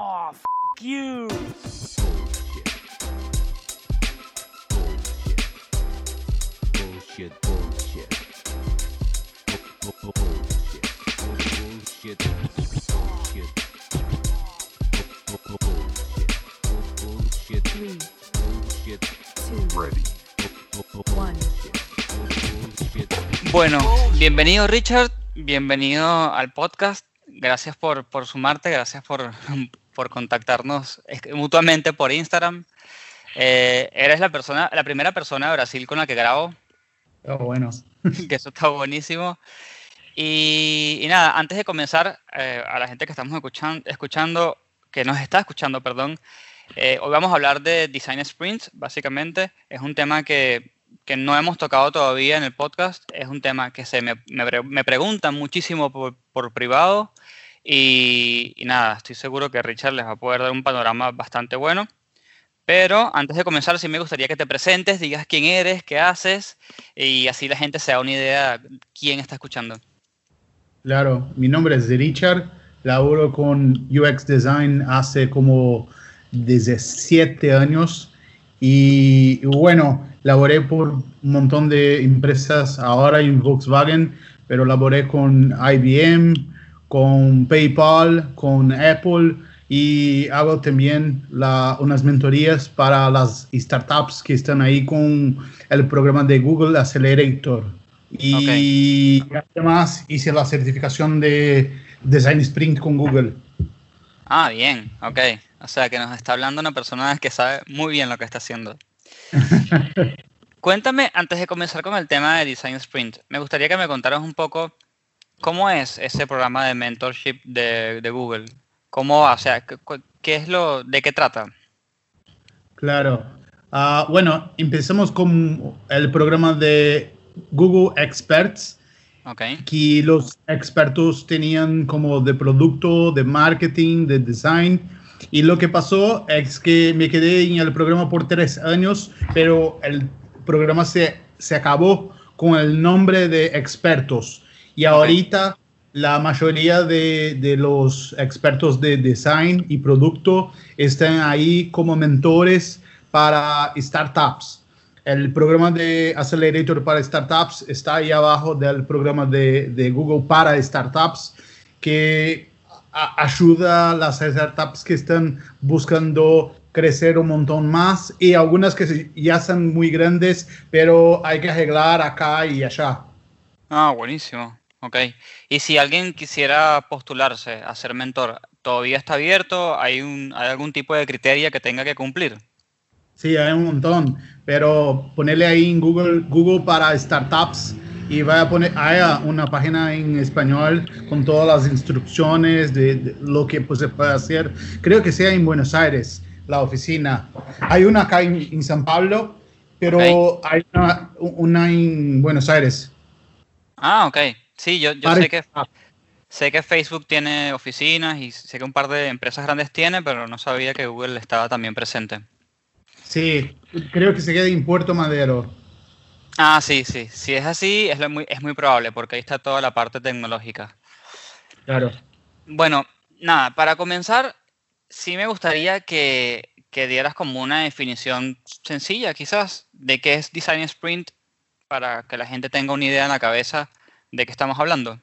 Oh, f you. Bullshit, bullshit. Bu- bu- Bullshit. Bullshit. Bullshit. Bu- bu- Bullshit. Bu- Bullshit. Three, Bullshit. two, Ready. Bu- bu- bu- one. Bullshit. Bueno, bienvenido Richard, bienvenido al podcast. Gracias por, por sumarte, gracias por, por contactarnos mutuamente por Instagram. Eh, eres la, persona, la primera persona de Brasil con la que grabo, Oh, bueno. que eso está buenísimo. Y, y nada, antes de comenzar, eh, a la gente que estamos escuchan- escuchando, que nos está escuchando, perdón, eh, hoy vamos a hablar de Design Sprints, básicamente. Es un tema que, que no hemos tocado todavía en el podcast. Es un tema que se me, me, me preguntan muchísimo por, por privado. Y, y nada, estoy seguro que Richard les va a poder dar un panorama bastante bueno. Pero antes de comenzar, sí me gustaría que te presentes, digas quién eres, qué haces, y así la gente se da una idea de quién está escuchando. Claro, mi nombre es Richard, laboro con UX Design hace como 17 años y bueno, laboré por un montón de empresas ahora en Volkswagen, pero laboré con IBM, con PayPal, con Apple y hago también la- unas mentorías para las startups que están ahí con el programa de Google Accelerator. Y además hice la certificación de Design Sprint con Google. Ah, bien, ok. O sea que nos está hablando una persona que sabe muy bien lo que está haciendo. Cuéntame, antes de comenzar con el tema de Design Sprint, me gustaría que me contaras un poco cómo es ese programa de mentorship de, de Google. ¿Cómo, o sea, qué, qué es lo, de qué trata? Claro. Ah, bueno, empezamos con el programa de Google Experts, Ok, que los expertos tenían como de producto, de marketing, de design. Y lo que pasó es que me quedé en el programa por tres años, pero el programa se, se acabó con el nombre de expertos. Y ahorita la mayoría de, de los expertos de design y producto están ahí como mentores para startups. El programa de Accelerator para Startups está ahí abajo del programa de, de Google para Startups, que a- ayuda a las startups que están buscando crecer un montón más y algunas que ya son muy grandes, pero hay que arreglar acá y allá. Ah, buenísimo. Ok. Y si alguien quisiera postularse a ser mentor, ¿todavía está abierto? ¿Hay, un, ¿Hay algún tipo de criterio que tenga que cumplir? Sí, hay un montón, pero ponerle ahí en Google, Google para startups y vaya a poner, hay una página en español con todas las instrucciones de, de lo que pues, se puede hacer. Creo que sea en Buenos Aires, la oficina. Hay una acá en, en San Pablo, pero hay una, una en Buenos Aires. Ah, ok. Sí, yo, sé que, sé que Facebook tiene oficinas y sé que un par de empresas grandes tiene, pero no sabía que Google estaba también presente. Sí, creo que se queda en Puerto Madero. Ah, sí, sí. Si es así, es, lo muy, es muy probable, porque ahí está toda la parte tecnológica. Claro. Bueno, nada, para comenzar, sí me gustaría que, que dieras como una definición sencilla, quizás, de qué es Design Sprint, para que la gente tenga una idea en la cabeza de qué estamos hablando.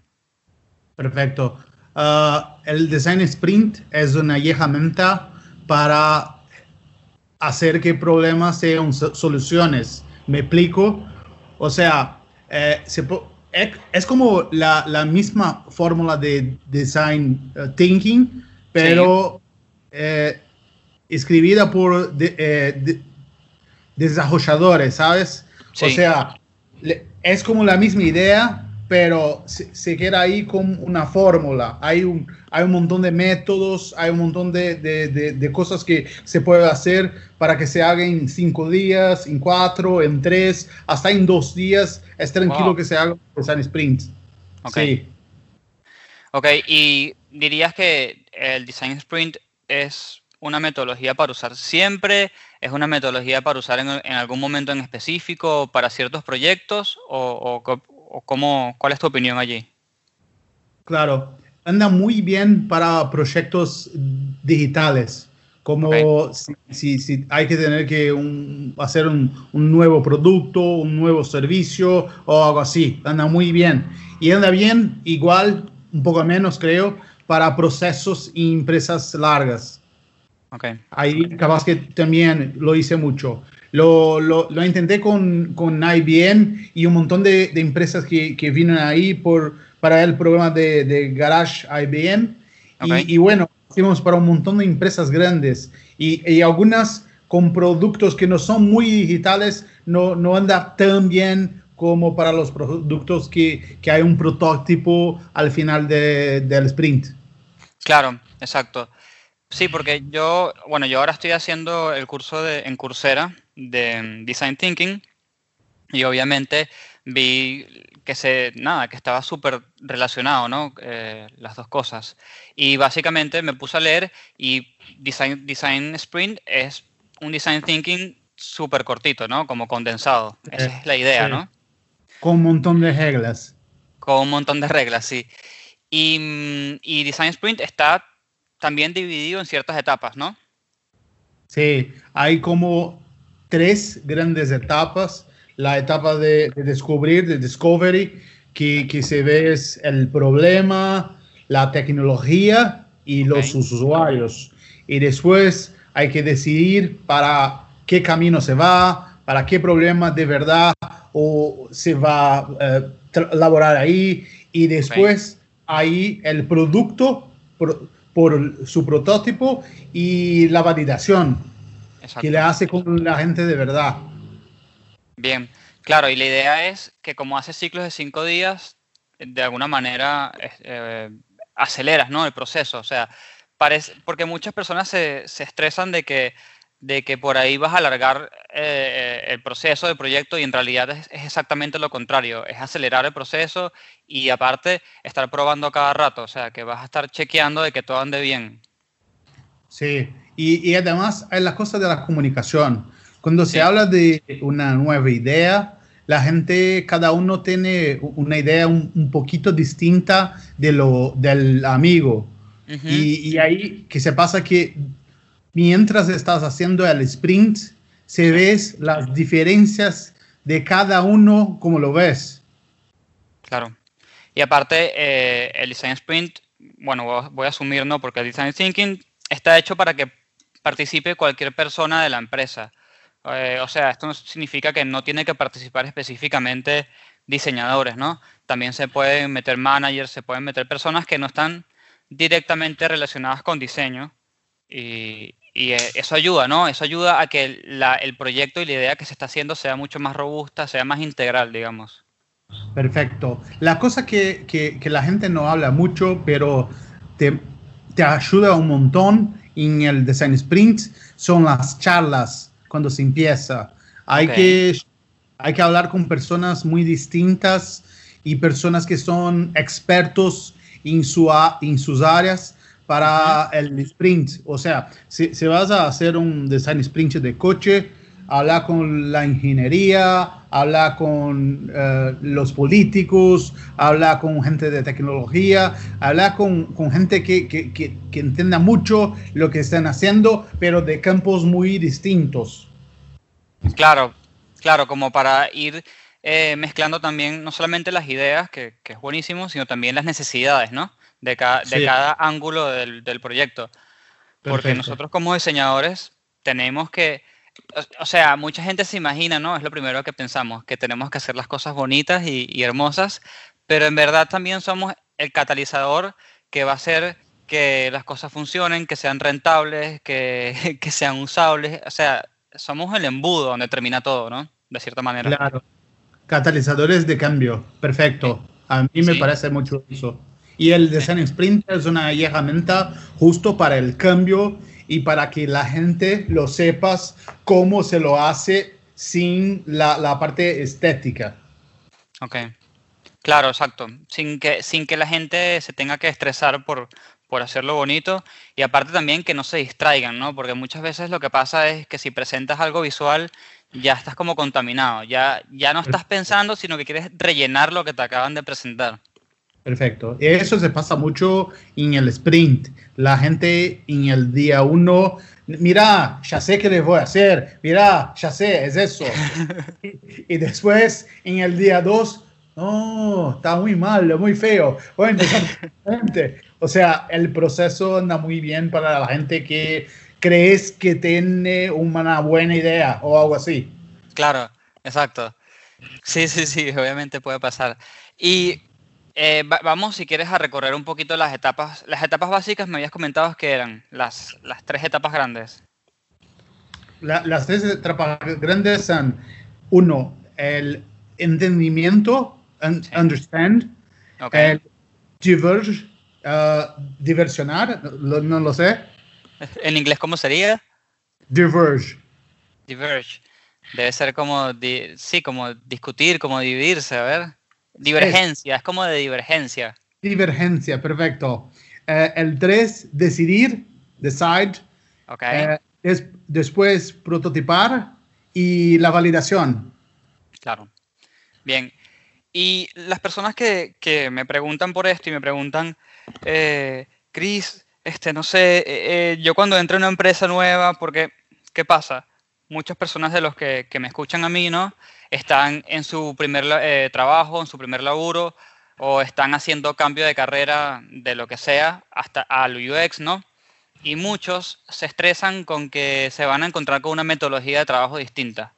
Perfecto. Ah, el Design Sprint es una herramienta para hacer que problemas sean so- soluciones. ¿Me explico? O sea, eh, se es, como la, la misma fórmula de Design eh, Thinking, pero eh, escribida por de- eh, de- desarrolladores, ¿sabes? O Sí. sea, le- es como la misma idea, pero se, se queda ahí con una fórmula. Hay un, hay un montón de métodos, hay un montón de, de- de- de cosas que se puede hacer para que se haga en cinco días, en cuatro, en tres, hasta en dos días. Es tranquilo Wow. que se haga un design sprint. Ok. Sí. Ok, y dirías que el Design Sprint es una metodología para usar siempre, es una metodología para usar en, en algún momento en específico para ciertos proyectos, o, o o cómo, cuál es tu opinión allí? Claro, anda muy bien para proyectos digitales, como si, si- si hay que tener que un- hacer un, un nuevo producto, un nuevo servicio o algo así. Anda muy bien. Y anda bien igual, un poco menos creo, para procesos y empresas largas. Ok, Ahí capaz que también lo hice mucho. Lo, lo, lo intenté con, con IBM y un montón de, de empresas que, que vienen ahí por, para el programa de, de Garage IBM. Y- Ok. Y, bueno, hicimos para un montón de empresas grandes y, y algunas con productos que no son muy digitales, no, no anda tan bien como para los productos que, que hay un prototipo al final de- del sprint. claro, exacto. Sí, porque yo, bueno, yo ahora estoy haciendo el curso de, en Coursera de Design Thinking y obviamente vi que se, nada, que estaba súper relacionado, ¿no? Eh, las dos cosas. Y básicamente me puse a leer y Design, Design Sprint es un Design Thinking súper cortito, ¿no? Como condensado. Esa es la idea, sí. ¿no? Con un montón de reglas. con un montón de reglas, sí. Y, y Design Sprint está también dividido en ciertas etapas, ¿no? Sí, hay como tres grandes etapas. La etapa de, de descubrir, de discovery, que, que se ve es el problema, la tecnología y los usuarios. Y después hay que decidir para qué camino se va, para qué problema de verdad o se va a eh, elaborar ahí. Y después ahí el producto por, por su prototipo y la validación Exacto. que le hace con la gente de verdad. Bien, claro, y la idea es que como hace ciclos de cinco días, de alguna manera eh, aceleras, ¿no? El proceso, o sea, parece, porque muchas personas se, se estresan de que, de que por ahí vas a alargar eh, el proceso del proyecto y en realidad es, es exactamente lo contrario, es acelerar el proceso y aparte estar probando cada rato, o sea, que vas a estar chequeando de que todo ande bien. Sí, y, y además hay la cosa de la comunicación. Cuando Sí. se habla de una nueva idea, la gente, cada uno tiene una idea un, un poquito distinta de lo del amigo. Ujú, y, y ahí que se pasa que mientras estás haciendo el sprint, se ves las diferencias de cada uno como lo ves. Claro. Y aparte, eh, el Design Sprint, bueno, voy a asumir, ¿no? Porque el Design Thinking está hecho para que participe cualquier persona de la empresa. Eh, o sea, esto no significa que no tiene que participar específicamente diseñadores, ¿no? También se pueden meter managers, se pueden meter personas que no están directamente relacionadas con diseño. Y, eh, eso ayuda, ¿no? Eso ayuda a que el proyecto y la idea que se está haciendo sea mucho más robusta, sea más integral, digamos. Perfecto. La cosa que, que- que la gente no habla mucho, pero te, te ayuda un montón en el Design Sprint, son las charlas cuando se empieza. Hay, Ok. que, hay que hablar con personas muy distintas y personas que son expertos en, su, en sus áreas para el sprint. O sea, si, si vas a hacer un design sprint de coche, habla con la ingeniería, habla con eh, los políticos, habla con gente de tecnología, habla con, con gente que, que, que, que entienda mucho lo que están haciendo, pero de campos muy distintos. Claro, claro, como para ir eh, mezclando también no solamente las ideas, que, que es buenísimo, sino también las necesidades, ¿no? De, ca- de Sí. cada ángulo del, del proyecto. Porque Perfecto. nosotros como diseñadores tenemos que, o, sea, mucha gente se imagina, ¿no? Es lo primero que pensamos, que tenemos que hacer las cosas bonitas y, y hermosas, pero en verdad también somos el catalizador que va a hacer que las cosas funcionen, que sean rentables, que, que sean usables, o sea, somos el embudo donde termina todo, ¿no? De cierta manera. Claro. Catalizadores de cambio. Perfecto. A mí me Sí. parece mucho eso. Y el design sprint es una herramienta justo para el cambio y para que la gente lo sepas cómo se lo hace sin la, la parte estética. Ok. Claro, exacto. Sin que, sin que la gente se tenga que estresar por, por hacerlo bonito y aparte también que no se distraigan, ¿no? Porque muchas veces lo que pasa es que si presentas algo visual ya estás como contaminado, ya, ya no estás pensando, sino que quieres rellenar lo que te acaban de presentar. Perfecto. Eso se pasa mucho en el sprint. La gente en el día uno, mira, ya sé qué les voy a hacer, mira, ya sé, es eso. y, después en el día dos, no, está muy mal, muy feo. Voy a empezar diferente. O sea, el proceso anda muy bien para la gente que crees que tiene una buena idea o algo así. Claro, exacto. Sí, sí, sí, obviamente puede pasar. Y eh, va- vamos, si quieres, a recorrer un poquito las etapas. Las etapas básicas me habías comentado que eran las, las tres etapas grandes. La- las tres etapas grandes son, uno, el entendimiento, un- Sí. understand, Ok. el diverge, uh, diversionar, lo- no lo sé, En inglés, ¿cómo sería? diverge. Diverge. Debe ser como, di- sí, como discutir, como dividirse, a ver. Divergencia, es como de divergencia. Divergencia, perfecto. Eh, el 3, decidir, decide. Ok. Eh, des- después, prototipar y la validación. Claro. Bien. Y las personas que, que me preguntan por esto y me preguntan, eh, Chris, este, no sé, eh, yo cuando entro en una empresa nueva, porque, ¿qué pasa? Muchas personas de los que, que me escuchan a mí, ¿no? Están en su primer eh, trabajo, en su primer laburo, o están haciendo cambio de carrera de lo que sea hasta al UX, ¿no? Y muchos se estresan con que se van a encontrar con una metodología de trabajo distinta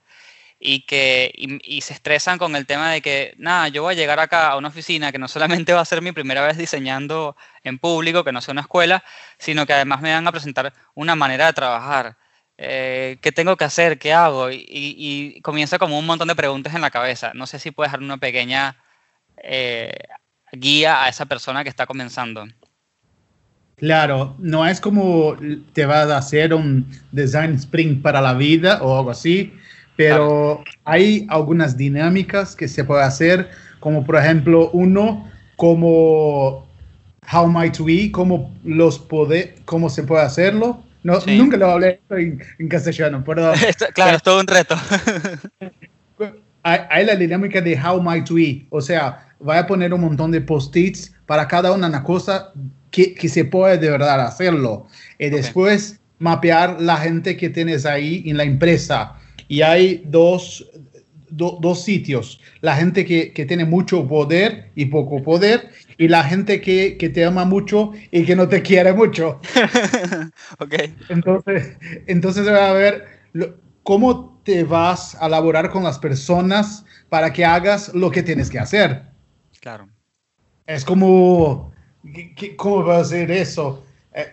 y que y, y se estresan con el tema de que, nada, yo voy a llegar acá a una oficina que no solamente va a ser mi primera vez diseñando en público, que no sea una escuela, sino que además me van a presentar una manera de trabajar. Eh, ¿Qué tengo que hacer? ¿Qué hago? Y, y- y comienza como un montón de preguntas en la cabeza. No sé si puedes dar una pequeña eh, guía a esa persona que está comenzando. Claro, no es como te vas a hacer un design sprint para la vida o algo así, pero hay algunas dinámicas que se puede hacer, como por ejemplo uno, como How Might We, cómo los poder, cómo se puede hacerlo. No, Sí. Nunca lo hablé en, en castellano, perdón. Esto- claro, es todo un reto. hay, la dinámica de how might we, o sea, voy a poner un montón de post-its para cada una una cosa que, que se puede de verdad hacerlo. Y después mapear la gente que tienes ahí en la empresa. Y hay dos, do- dos sitios, la gente que, que tiene mucho poder y poco poder, y la gente que, que te ama mucho y que no te quiere mucho. ok. Entonces, entonces va a ver lo- cómo te vas a laborar con las personas para que hagas lo que tienes que hacer. Claro. Es como, ¿qué- qué- ¿cómo va a ser eso? Eh,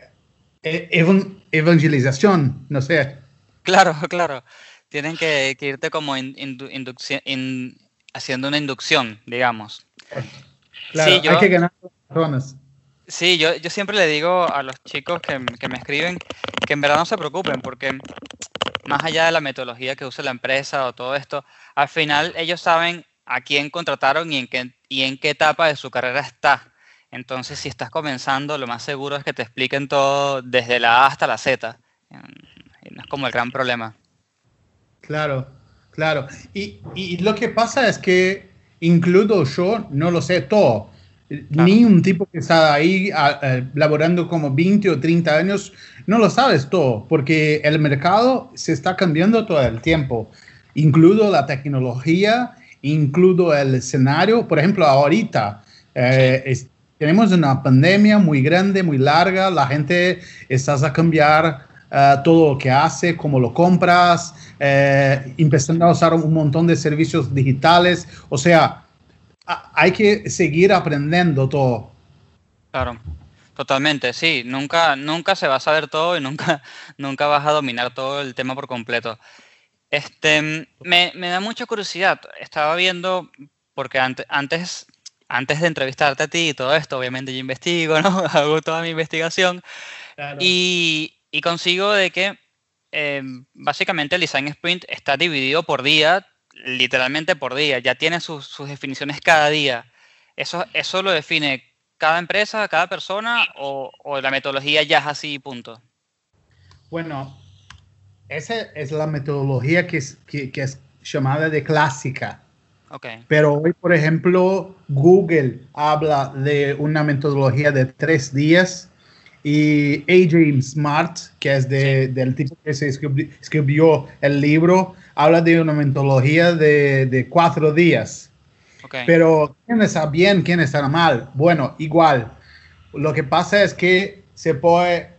eh, evan- evangelización, no sé. Claro, claro. Tienen que, que irte como in- in- haciendo una inducción, digamos. Claro, Sí, yo- hay que ganar personas. Sí, yo, yo siempre le digo a los chicos que, que me escriben que en verdad no se preocupen porque más allá de la metodología que use la empresa o todo esto, al final ellos saben a quién contrataron y en qué, y en qué etapa de su carrera está. Entonces, si estás comenzando, lo más seguro es que te expliquen todo desde la A hasta la Z. No es como el gran problema. Claro, claro. Y, y lo que pasa es que incluso yo no lo sé todo. Ni un tipo que está ahí a- a- laborando como 20 o 30 años, no lo sabes todo, porque el mercado se está cambiando todo el tiempo. Incluso la tecnología, incluso el escenario. Por ejemplo, ahorita eh, es- tenemos una pandemia muy grande, muy larga. La gente está a cambiar eh, todo lo que hace, cómo lo compras, eh, empezando a usar un montón de servicios digitales. O sea, a- hay que seguir aprendiendo todo. Claro, totalmente, sí. Nunca, nunca se va a saber todo y nunca, nunca vas a dominar todo el tema por completo. Este, me, me da mucha curiosidad. Estaba viendo, porque ante- antes, antes de entrevistarte a ti y todo esto, obviamente yo investigo, ¿no? Hago toda mi investigación y, y consigo de que eh, básicamente el Design Sprint está dividido por día, literalmente por día. Ya tiene sus, sus definiciones cada día. Eso, eso lo define cada empresa, cada persona o, o la metodología ya es así, punto. Bueno, esa es la metodología que es, que, que es llamada de clásica. Ok. Pero hoy, por ejemplo, Google habla de una metodología de tres días y AJ Smart, que es de- del tipo que se escribi- escribió el libro, habla de una metodología de, de cuatro días. Ok. Pero ¿quién está bien, quién está mal? Bueno, igual. Lo que pasa es que se puede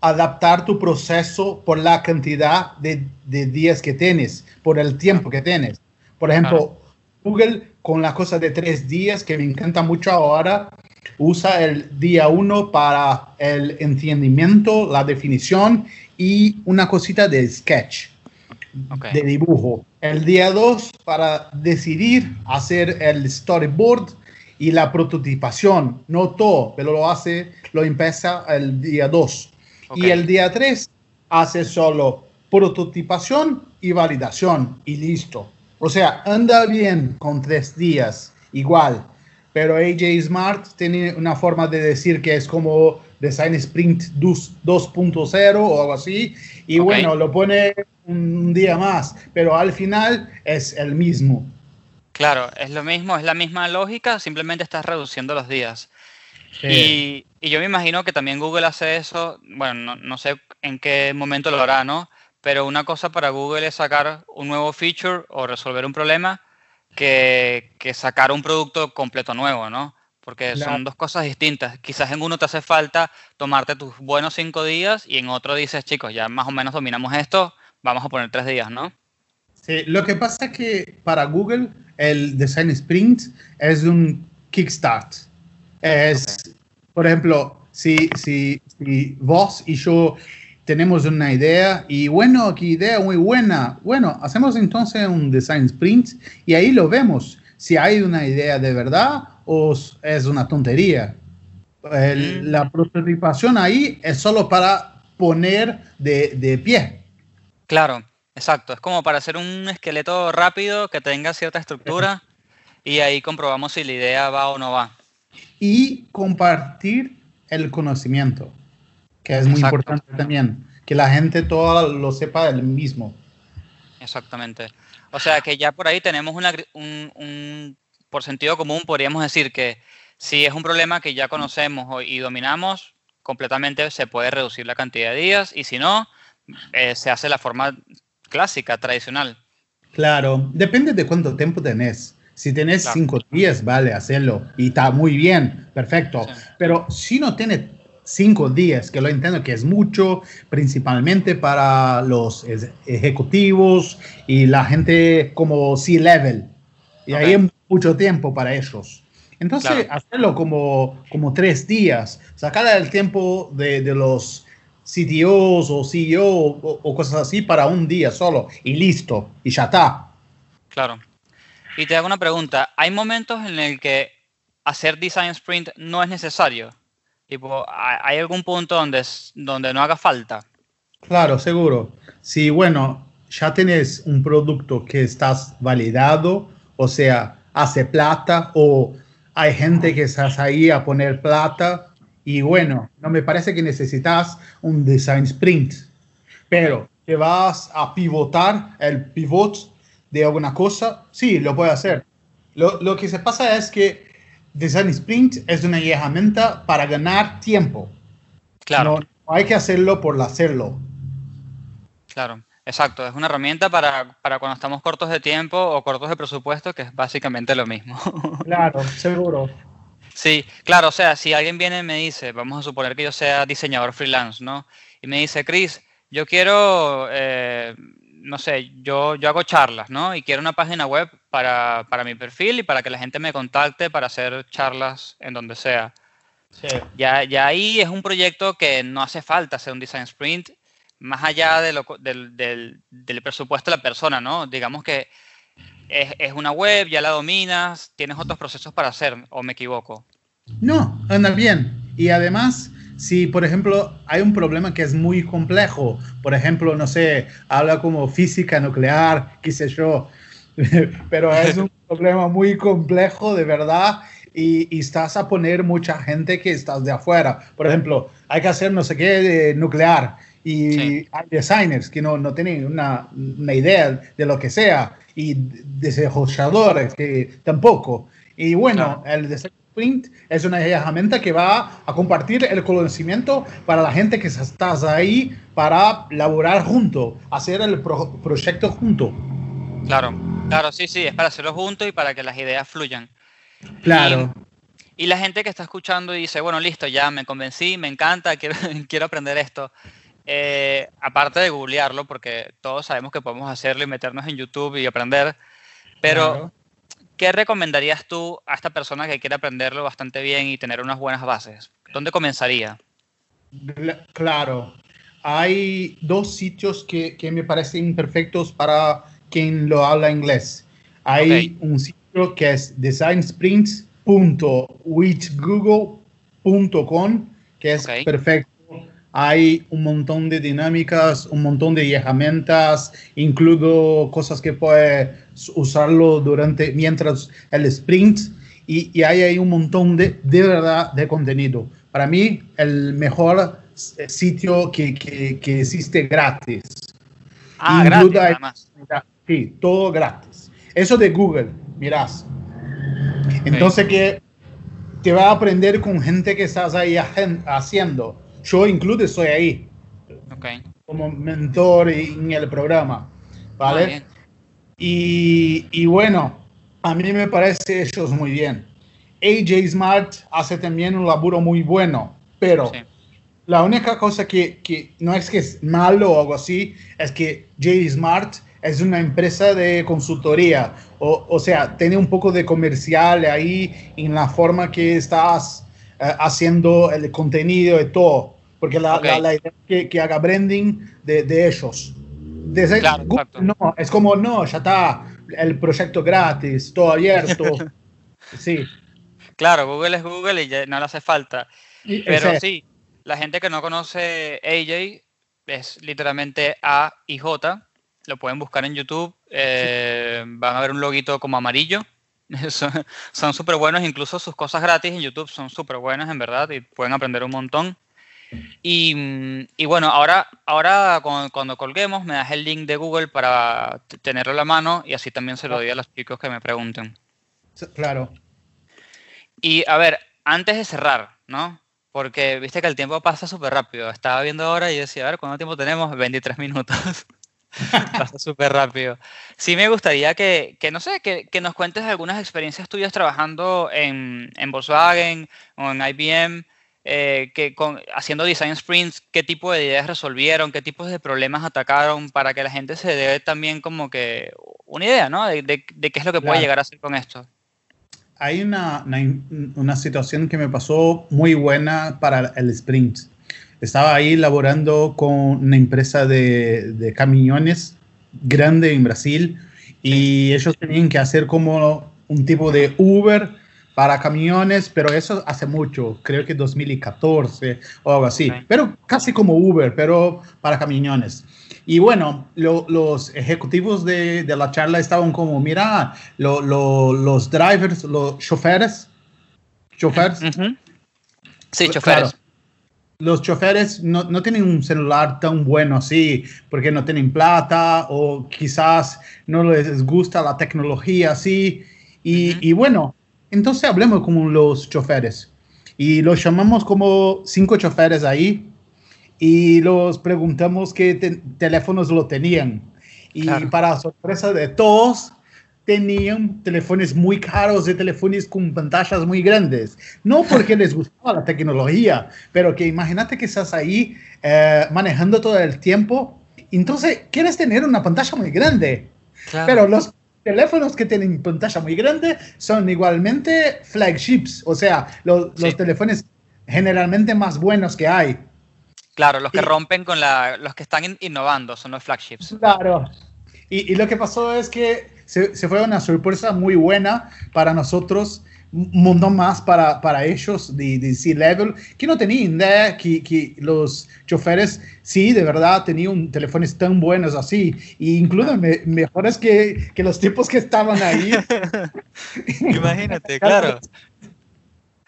adaptar tu proceso por la cantidad de, de días que tienes, por el tiempo que tienes. Por ejemplo, Google con la cosa de tres días, que me encanta mucho ahora, usa el día uno para el entendimiento, la definición y una cosita de sketch de dibujo. El día 2 para decidir hacer el storyboard y la prototipación. No todo, pero lo hace, lo empieza el día 2. Ok. Y el día 3 hace solo prototipación y validación y listo. O sea, anda bien con tres días, igual. Pero AJ Smart tiene una forma de decir que es como Design Sprint 2 2.0 o algo así. Y bueno, lo pone un día más, pero al final es el mismo. Claro, es lo mismo, es la misma lógica, simplemente estás reduciendo los días. Y, y yo me imagino que también Google hace eso, bueno, no, no sé en qué momento lo hará, ¿no? Pero una cosa para Google es sacar un nuevo feature o resolver un problema que, que sacar un producto completo nuevo, ¿no? Porque Claro. son dos cosas distintas. Quizás en uno te hace falta tomarte tus buenos cinco días y en otro dices, chicos, ya más o menos dominamos esto, vamos a poner tres días, ¿no? Sí, lo que pasa es que para Google el Design Sprint es un kickstart. Es, por ejemplo, si, si, si vos y yo tenemos una idea y bueno, qué idea muy buena. Bueno, hacemos entonces un Design Sprint y ahí lo vemos. Si hay una idea de verdad o es una tontería. El- Mm. La prototipación ahí es solo para poner de, de pie. Claro, exacto. Es como para hacer un esqueleto rápido que tenga cierta estructura y ahí comprobamos si la idea va o no va. y compartir el conocimiento, que es muy Exacto. importante también, que la gente toda lo sepa el mismo. Exactamente. O sea que ya por ahí tenemos una un, un- por sentido común, podríamos decir que si es un problema que ya conocemos y dominamos, completamente se puede reducir la cantidad de días y si no, eh, se hace la forma clásica, tradicional. Claro, depende de cuánto tiempo tenés. Si tenés Claro. cinco días, vale, hacerlo. Y está muy bien, perfecto. Sí. Pero si no tienes cinco días, que lo entiendo que es mucho, principalmente para los ejecutivos y la gente como C-level. Y ahí Ok. es mucho tiempo para ellos. Entonces, Claro. hacerlo como, como tres días, sacar el tiempo de, de los CTOs o CEO o, o cosas así para un día solo y listo, y ya está. Claro. Y te hago una pregunta. ¿Hay momentos en el que hacer design sprint no es necesario? Tipo, ¿hay algún punto donde, donde no haga falta? Claro, seguro. Si, bueno, ya tienes un producto que estás validado, o sea, hace plata o hay gente que estás ahí a poner plata y bueno, no me parece que necesitas un design sprint, pero que vas a pivotar el pivot de alguna cosa, sí, lo puede hacer. Lo, lo que se pasa es que design sprint es una herramienta para ganar tiempo. Claro. No, no hay que hacerlo por hacerlo. Claro, exacto. Es una herramienta para, para cuando estamos cortos de tiempo o cortos de presupuesto, que es básicamente lo mismo. Claro, seguro. Sí, claro, o sea, si alguien viene y me dice, vamos a suponer que yo sea diseñador freelance, ¿no? Y me dice, Chris, yo quiero, eh, no sé, yo, yo hago charlas, ¿no? Y quiero una página web para, para mi perfil y para que la gente me contacte para hacer charlas en donde sea. Ya, ya ahí es un proyecto que no hace falta hacer un design sprint, más allá de lo co- del, del- del presupuesto de la persona, ¿no? Digamos que es, es una web, ya la dominas, tienes otros procesos para hacer, o me equivoco. No, anda bien. Y además, si por ejemplo hay un problema que es muy complejo, por ejemplo, no sé, habla como física nuclear, qué sé yo, pero es un problema muy complejo de verdad y, y estás a poner mucha gente que estás de afuera. Por ejemplo, hay que hacer no sé qué de nuclear Y Sí. hay designers que no, no tienen una, una idea de lo que sea y desarrolladores que tampoco. Y bueno, el Design Es una herramienta que va a compartir el conocimiento para la gente que estás ahí para laborar junto, hacer el pro- proyecto junto. Claro, claro, sí, sí, es para hacerlo juntos y para que las ideas fluyan. Claro. Y la gente que está escuchando y dice, bueno, listo, ya me convencí, me encanta, quiero, quiero aprender esto. Eh, aparte de googlearlo, porque todos sabemos que podemos hacerlo y meternos en YouTube y aprender, pero Claro. ¿Qué recomendarías tú a esta persona que quiere aprenderlo bastante bien y tener unas buenas bases? ¿Dónde comenzaría? Claro, hay dos sitios que, que me parecen perfectos para quien lo habla inglés. Hay un sitio que es designsprints.withgoogle.com, que es perfecto. Hay un montón de dinámicas, un montón de herramientas, incluso cosas que puedes usarlo durante mientras el sprint. Y, y hay ahí un montón de, de verdad de contenido. Para mí, el mejor sitio que, que, que existe gratis. Ah, Sin gratis, hay- más. Sí, todo gratis. Eso de Google, mirás. Entonces que te va a aprender con gente que estás ahí haciendo. Yo incluso estoy ahí Ok. como mentor en el programa, ¿vale? bien. Y, y bueno, a mí me parece ellos muy bien. AJ Smart hace también un laburo muy bueno, pero Sí. la única cosa que, que no es que es malo o algo así, es que J Smart es una empresa de consultoría, o, o sea, tiene un poco de comercial ahí en la forma que estás eh, haciendo el contenido y todo, porque la, Ok. la- la idea es que, que haga branding de, de ellos. Desde Claro, no, es como, no, ya está, el proyecto gratis, todo abierto. sí. Claro, Google es Google y ya no le hace falta. Y Pero ese- sí, la gente que no conoce AJ es literalmente A y J. Lo pueden buscar en YouTube. eh, van a ver un loguito como amarillo. Son súper buenos, incluso sus cosas gratis en YouTube son súper buenas, en verdad, y pueden aprender un montón. Y, y bueno, ahora, ahora cuando, cuando colguemos, me das el link de Google para tenerlo a la mano y así también se lo doy a los chicos que me pregunten. Claro. Y a ver, antes de cerrar, ¿no? Porque viste que el tiempo pasa súper rápido. Estaba viendo ahora y decía, a ver, ¿cuánto tiempo tenemos? 23 minutos. pasa súper rápido. Sí me gustaría que, que no sé, que, que nos cuentes algunas experiencias tuyas trabajando en, en Volkswagen o en IBM, eh, que con, haciendo design sprints, qué tipo de ideas resolvieron, qué tipos de problemas atacaron, para que la gente se dé también como que una idea, ¿no? De, de- de qué es lo que puede Claro. llegar a hacer con esto. hay una, una, una situación que me pasó muy buena para el sprint. Estaba ahí laborando con una empresa de, de camiones grande en Brasil y ellos tenían que hacer como un tipo de Uber para camiones, pero eso hace mucho, creo que 2014 o algo así, Ok. pero casi como Uber, pero para camiones. Y bueno, lo- los ejecutivos de, de la charla estaban como, mira, lo- lo- los drivers, los choferes, choferes, Ujú. Sí, Claro. choferes. los choferes no, no tienen un celular tan bueno así porque no tienen plata o quizás no les gusta la tecnología así. Y, Ujú. y bueno, entonces hablemos con los choferes. Y los llamamos como cinco choferes ahí y los preguntamos qué te- teléfonos lo tenían. Y Claro. para sorpresa de todos, tenían teléfonos muy caros de teléfonos con pantallas muy grandes. No porque les gustaba la tecnología, pero que imagínate que estás ahí eh, manejando todo el tiempo. Entonces, quieres tener una pantalla muy grande. Claro. Pero los teléfonos que tienen pantalla muy grande son igualmente flagships, o sea, lo- los Sí. teléfonos generalmente más buenos que hay. Claro, los que Y- rompen con la, los que están in- innovando son los flagships. Claro. Y, y lo que pasó es que se, se fue una sorpresa muy buena para nosotros, un montón más para, para ellos de, de C-Level, que no tenían idea que, que los choferes, sí, de verdad, tenían teléfonos tan buenos así, e incluso me- mejores que, que los tipos que estaban ahí. Imagínate, claro.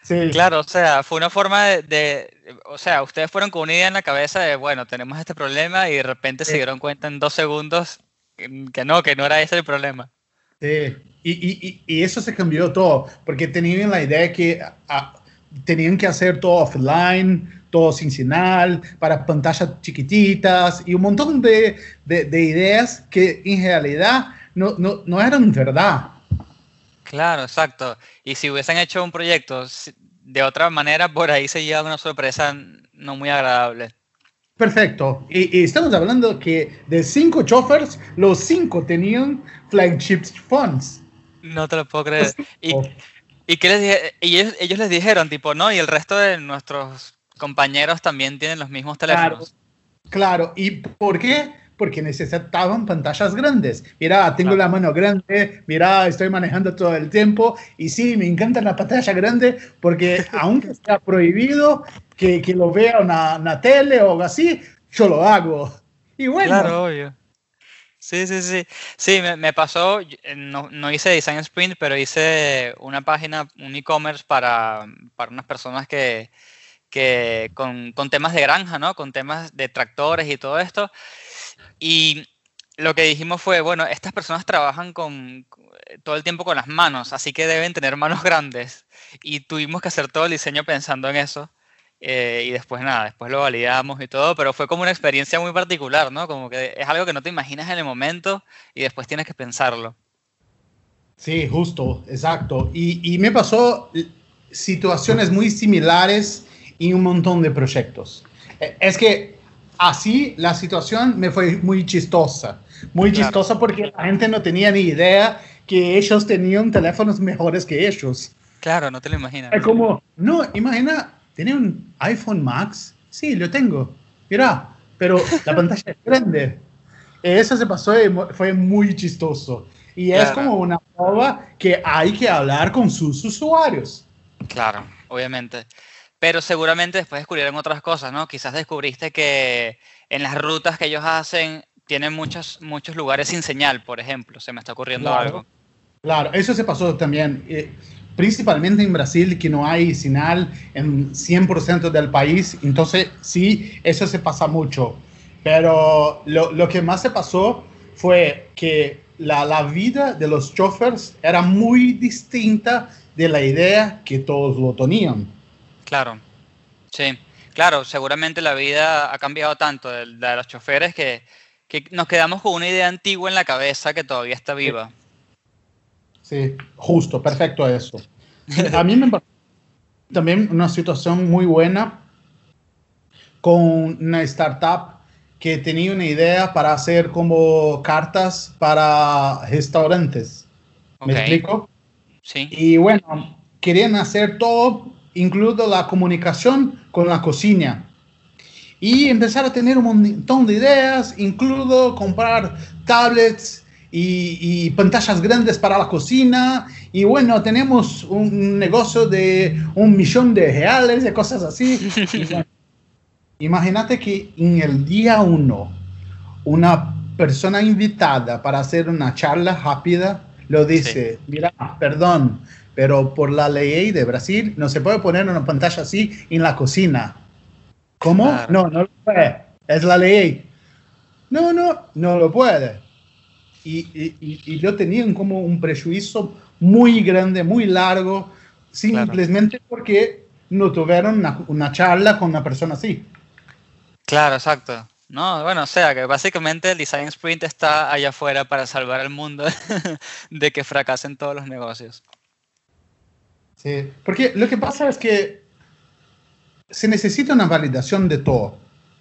Sí, Claro, o sea, fue una forma de, de- o sea, ustedes fueron con una idea en la cabeza de, bueno, tenemos este problema y de repente se Sí. dieron cuenta en dos segundos que no, que no era ese el problema. Sí, y, y- y- eso se cambió todo, porque tenían la idea que ah, tenían que hacer todo offline, todo sin señal, para pantallas chiquititas y un montón de, de- de ideas que en realidad no, no, no eran verdad. Claro, exacto. Y si hubiesen hecho un proyecto de otra manera, por ahí se lleva una sorpresa no muy agradable. Perfecto. Y, y estamos hablando que de cinco chauffeurs, los cinco tenían flagship phones. No te lo puedo creer. ¿Y, Oh, y qué les dije? Y ellos, ellos les dijeron, tipo, no, y el resto de nuestros compañeros también tienen los mismos teléfonos. Claro, ¿y por qué? Porque necesitaban pantallas grandes. Mira, tengo Claro. la mano grande, mira, estoy manejando todo el tiempo y sí, me encanta la pantalla grande porque aunque está prohibido que, que lo vea una, una tele o algo así, yo lo hago. Y bueno, Claro, obvio. Sí, sí, sí. Sí, me, pasó, eh, no, no hice Design Sprint, pero hice una página, un e-commerce para, para unas personas que, que con, con temas de granja, ¿no? Con temas de tractores y todo esto. Y lo que dijimos fue, bueno, estas personas trabajan con todo el tiempo con las manos, así que deben tener manos grandes. Y tuvimos que hacer todo el diseño pensando en eso. Eh, y después nada, después lo validamos y todo, pero fue como una experiencia muy particular, ¿no? Como que es algo que no te imaginas en el momento y después tienes que pensarlo. Sí, justo, exacto. Y, y me pasó situaciones muy similares y un montón de proyectos. Eh, Es que así la situación me fue muy chistosa. Muy Claro. chistosa porque la gente no tenía ni idea que ellos tenían teléfonos mejores que ellos. Claro, no te lo imaginas. Es como, no, imagina, ¿tiene un iPhone Max? Sí, lo tengo. Mira, pero la pantalla es grande. Eso se pasó fue muy chistoso. Y es Claro. como una prueba que hay que hablar con sus usuarios. Claro, obviamente. Pero seguramente después descubrieron otras cosas, ¿no? Quizás descubriste que en las rutas que ellos hacen tienen muchos, muchos lugares sin señal, por ejemplo. Se me está ocurriendo Claro. algo. Claro, eso se pasó también, eh, principalmente en Brasil, que no hay señal en 100% del país. Entonces, sí, eso se pasa mucho. Pero lo, que más se pasó fue que la, vida de los choferes era muy distinta de la idea que todos lo tenían. Claro, sí. Claro, seguramente la vida ha cambiado tanto de, de los choferes que nos quedamos con una idea antigua en la cabeza que todavía está viva. Sí, justo, perfecto eso. A mí me pasó también una situación muy buena con una startup que tenía una idea para hacer como cartas para restaurantes. ¿Me explico? Sí, Y bueno, querían hacer todo, incluido la comunicación con la cocina. Y empezar a tener un montón de ideas, incluido comprar tablets y, y pantallas grandes para la cocina. Y bueno, tenemos un negocio de un millón de reales, de cosas así. Y bueno, imagínate que en el día uno, una persona invitada para hacer una charla rápida lo dice, mira, perdón, pero por la ley de Brasil no se puede poner una pantalla así en la cocina. ¿Cómo? Claro. No, no lo puede. Es la ley. No, no, no lo puede. Y, y, y- y yo tenía como un prejuicio muy grande, muy largo, simplemente porque no tuvieron una, una charla con una persona así. claro, exacto. No, bueno, o sea que básicamente el Design Sprint está allá afuera para salvar al mundo de que fracasen todos los negocios. Sí, porque lo que pasa es que se necesita una validación de todo.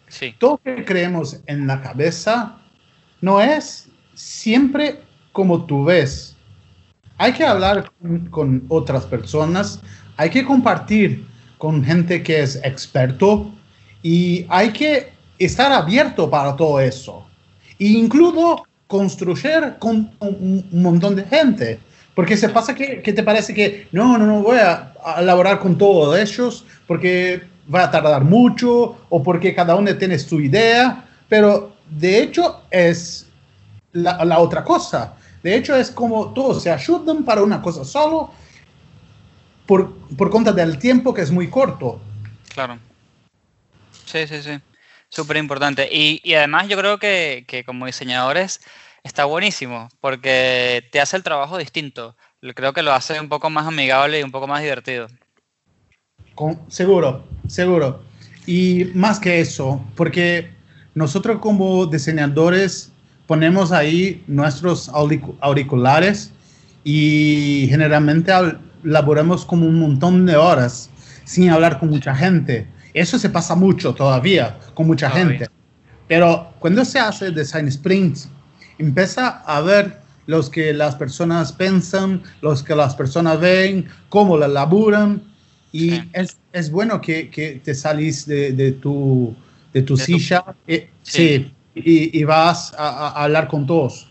Sí, Todo que creemos en la cabeza no es siempre como tú ves. Hay que hablar con, otras personas, hay que compartir con gente que es experto y hay que estar abierto para todo eso. E incluso construir con un, montón de gente. Porque se pasa que, te parece que no, no, no voy a elaborar con todos ellos porque va a tardar mucho o porque cada uno tiene su idea, pero de hecho es la, la otra cosa. De hecho es como todos se ayudan para una cosa solo por, por cuenta del tiempo que es muy corto. Claro. Sí, sí, sí. Súper importante. Y, y además yo creo que, que como diseñadores está buenísimo porque te hace el trabajo distinto. Creo que lo hace un poco más amigable y un poco más divertido. Con- seguro, seguro. Y más que eso, porque nosotros como diseñadores ponemos ahí nuestros auricu- auriculares y generalmente al- laboramos como un montón de horas sin hablar con mucha gente. Eso se pasa mucho todavía con mucha Todavía. gente. Pero cuando se hace design sprints, empieza a ver los que las personas piensan, los que las personas ven, cómo la laburan. Y Sí. es, es bueno que, que te salís de, de tu, de tu De tu- silla eh, Sí. sí, y, y vas a, hablar con todos.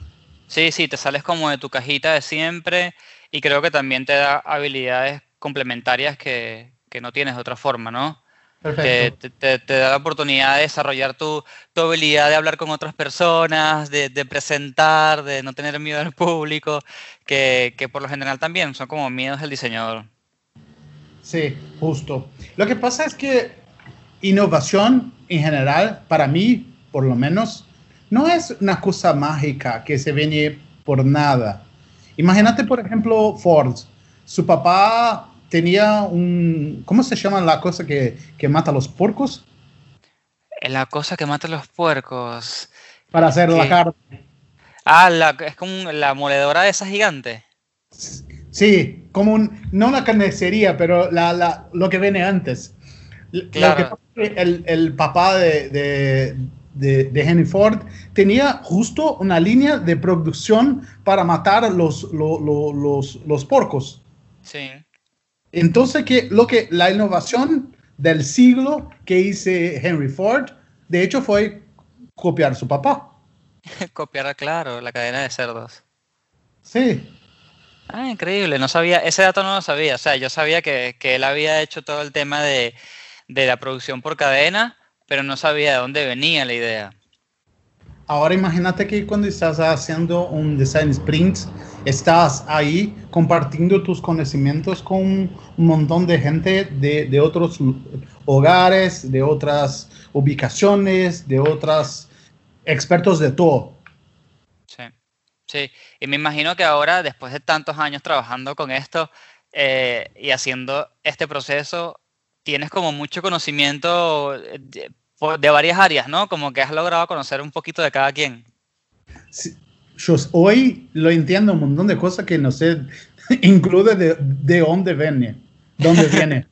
Sí, sí, te sales como de tu cajita de siempre y creo que también te da habilidades complementarias que, que no tienes de otra forma, ¿no? Que Perfecto. te, te- te da la oportunidad de desarrollar tu, tu habilidad de hablar con otras personas, de, de presentar, de no tener miedo al público, que, que por lo general también son como miedos del diseñador. Sí, justo. Lo que pasa es que innovación en general, para mí, por lo menos, no es una cosa mágica que se viene por nada. Imagínate, por ejemplo, Ford. Su papá tenía un... ¿Cómo se llama la cosa que, que mata a los porcos? Es la cosa que mata a los puercos. Para hacer la carne. Ah, la, es como la moledora de esa gigante. Sí, como un, no una carnicería, pero la, la- lo que viene antes. Lo Claro. que el, el papá de, de, de- de Henry Ford tenía justo una línea de producción para matar los, lo- lo- los, los porcos. Sí. Entonces, que, lo que, la innovación del siglo que hice Henry Ford, de hecho, fue copiar a su papá. Copiar, claro, la cadena de cerdos. Sí, Ah, increíble, no sabía, ese dato no lo sabía, o sea, yo sabía que, que él había hecho todo el tema de, de la producción por cadena, pero no sabía de dónde venía la idea. Ahora imagínate que cuando estás haciendo un design sprint, estás ahí compartiendo tus conocimientos con un montón de gente de, de otros hogares, de otras ubicaciones, de otros expertos de todo. Sí, sí, y me imagino que ahora, después de tantos años trabajando con esto eh, y haciendo este proceso, tienes como mucho conocimiento de, de varias áreas, ¿no? Como que has logrado conocer un poquito de cada quien. Sí, Yo hoy lo entiendo un montón de cosas que no sé, incluye de, de dónde viene. ¿Dónde viene?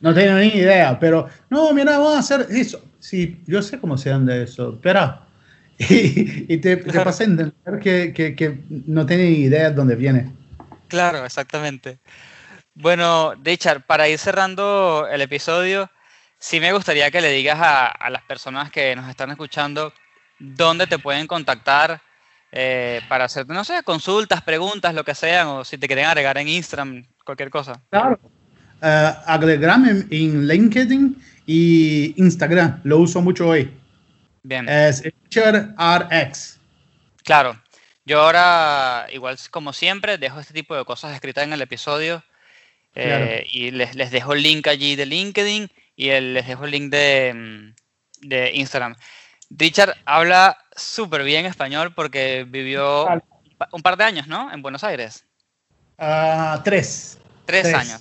No tengo ni idea, pero no, mira, vamos a hacer eso. Sí, yo sé cómo se anda eso, espera. Y, y te, te Claro. pasa a entender que, que, que no tiene ni idea de dónde viene. Claro, exactamente. Bueno, Richard, para ir cerrando el episodio, sí me gustaría que le digas a, a las personas que nos están escuchando dónde te pueden contactar eh, para hacer, no sé, consultas, preguntas, lo que sean, o si te quieren agregar en Instagram, cualquier cosa. Claro. Eh, agregarme en, en LinkedIn y Instagram, lo uso mucho hoy. Bien. Es Richard RX. Claro, yo ahora, igual como siempre, dejo este tipo de cosas escritas en el episodio eh, y les, les dejo el link allí de LinkedIn y el- les dejo el link de, mm, de Instagram. Richard habla súper bien español porque vivió un pa- un par de años, ¿no? En Buenos Aires. Ah, tres. Tres, Tres. años.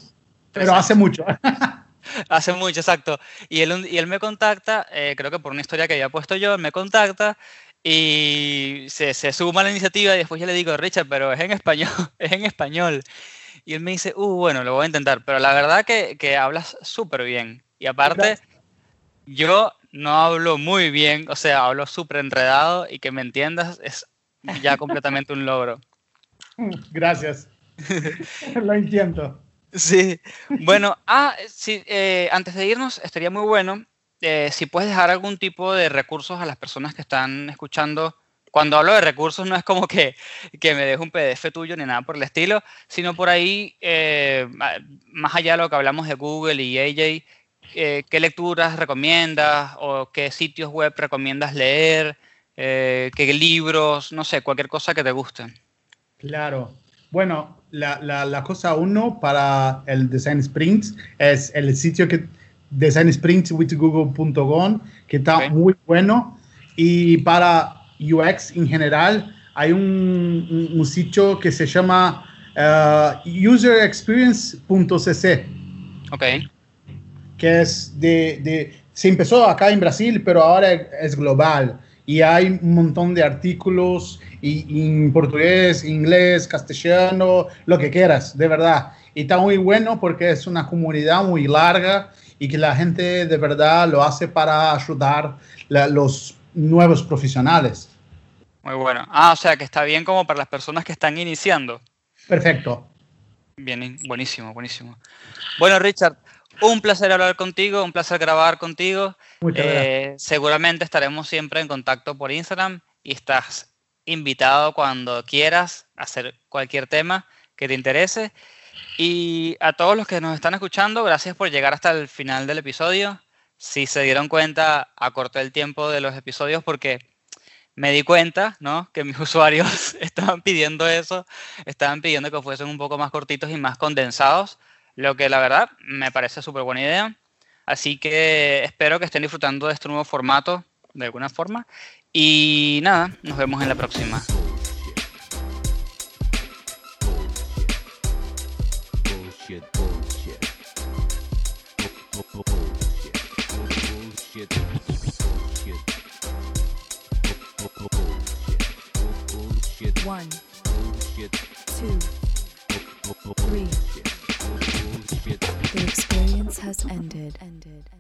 Tres Pero años. hace mucho. Hace mucho, exacto. Y él, y él me contacta, eh, creo que por una historia que había puesto yo, él me contacta y se, se suma a la iniciativa y después yo le digo, Richard, pero es en español, es en español. Y él me dice, uh, bueno, lo voy a intentar, pero la verdad que, que hablas súper bien. Y aparte, Gracias. yo no hablo muy bien, o sea, hablo súper enredado y que me entiendas es ya completamente un logro. Gracias. Lo entiendo. Sí, bueno, ah, sí, eh, antes de irnos, estaría muy bueno eh, si puedes dejar algún tipo de recursos a las personas que están escuchando. Cuando hablo de recursos no es como que, que me deje un PDF tuyo ni nada por el estilo, sino por ahí, eh, más allá de lo que hablamos de Google y AJ, eh, ¿qué lecturas recomiendas o qué sitios web recomiendas leer? Eh, ¿Qué libros? No sé, cualquier cosa que te guste. Claro. Bueno, la, la, la cosa uno para el Design Sprints es el sitio que designsprintswithgoogle.com, que está Ok. muy bueno. Y para UX en general, hay un, un- un sitio que se llama eh, userexperience.cc, Ok, que es de, de- Se empezó acá en Brasil, pero ahora es, es global. Y hay un montón de artículos y, y en portugués, inglés, castellano, lo que quieras, de verdad. Y está muy bueno porque es una comunidad muy larga y que la gente de verdad lo hace para ayudar a los nuevos profesionales. Muy bueno. Ah, o sea que está bien como para las personas que están iniciando. Perfecto. Bien, buenísimo, buenísimo. Bueno, Richard, un placer hablar contigo, un placer grabar contigo. Muchas gracias. Eh, seguramente estaremos siempre en contacto por Instagram y estás invitado cuando quieras a hacer cualquier tema que te interese. Y a todos los que nos están escuchando, gracias por llegar hasta el final del episodio. Si se dieron cuenta, acorté el tiempo de los episodios porque me di cuenta, ¿no? Que mis usuarios estaban pidiendo eso, estaban pidiendo que fuesen un poco más cortitos y más condensados, lo que la verdad me parece súper buena idea. Así que espero que estén disfrutando de este nuevo formato de alguna forma. Y nada, nos vemos en la próxima. Bullshit. One, Bullshit. two, three. Bullshit. The experience has ended. Ended. Ended.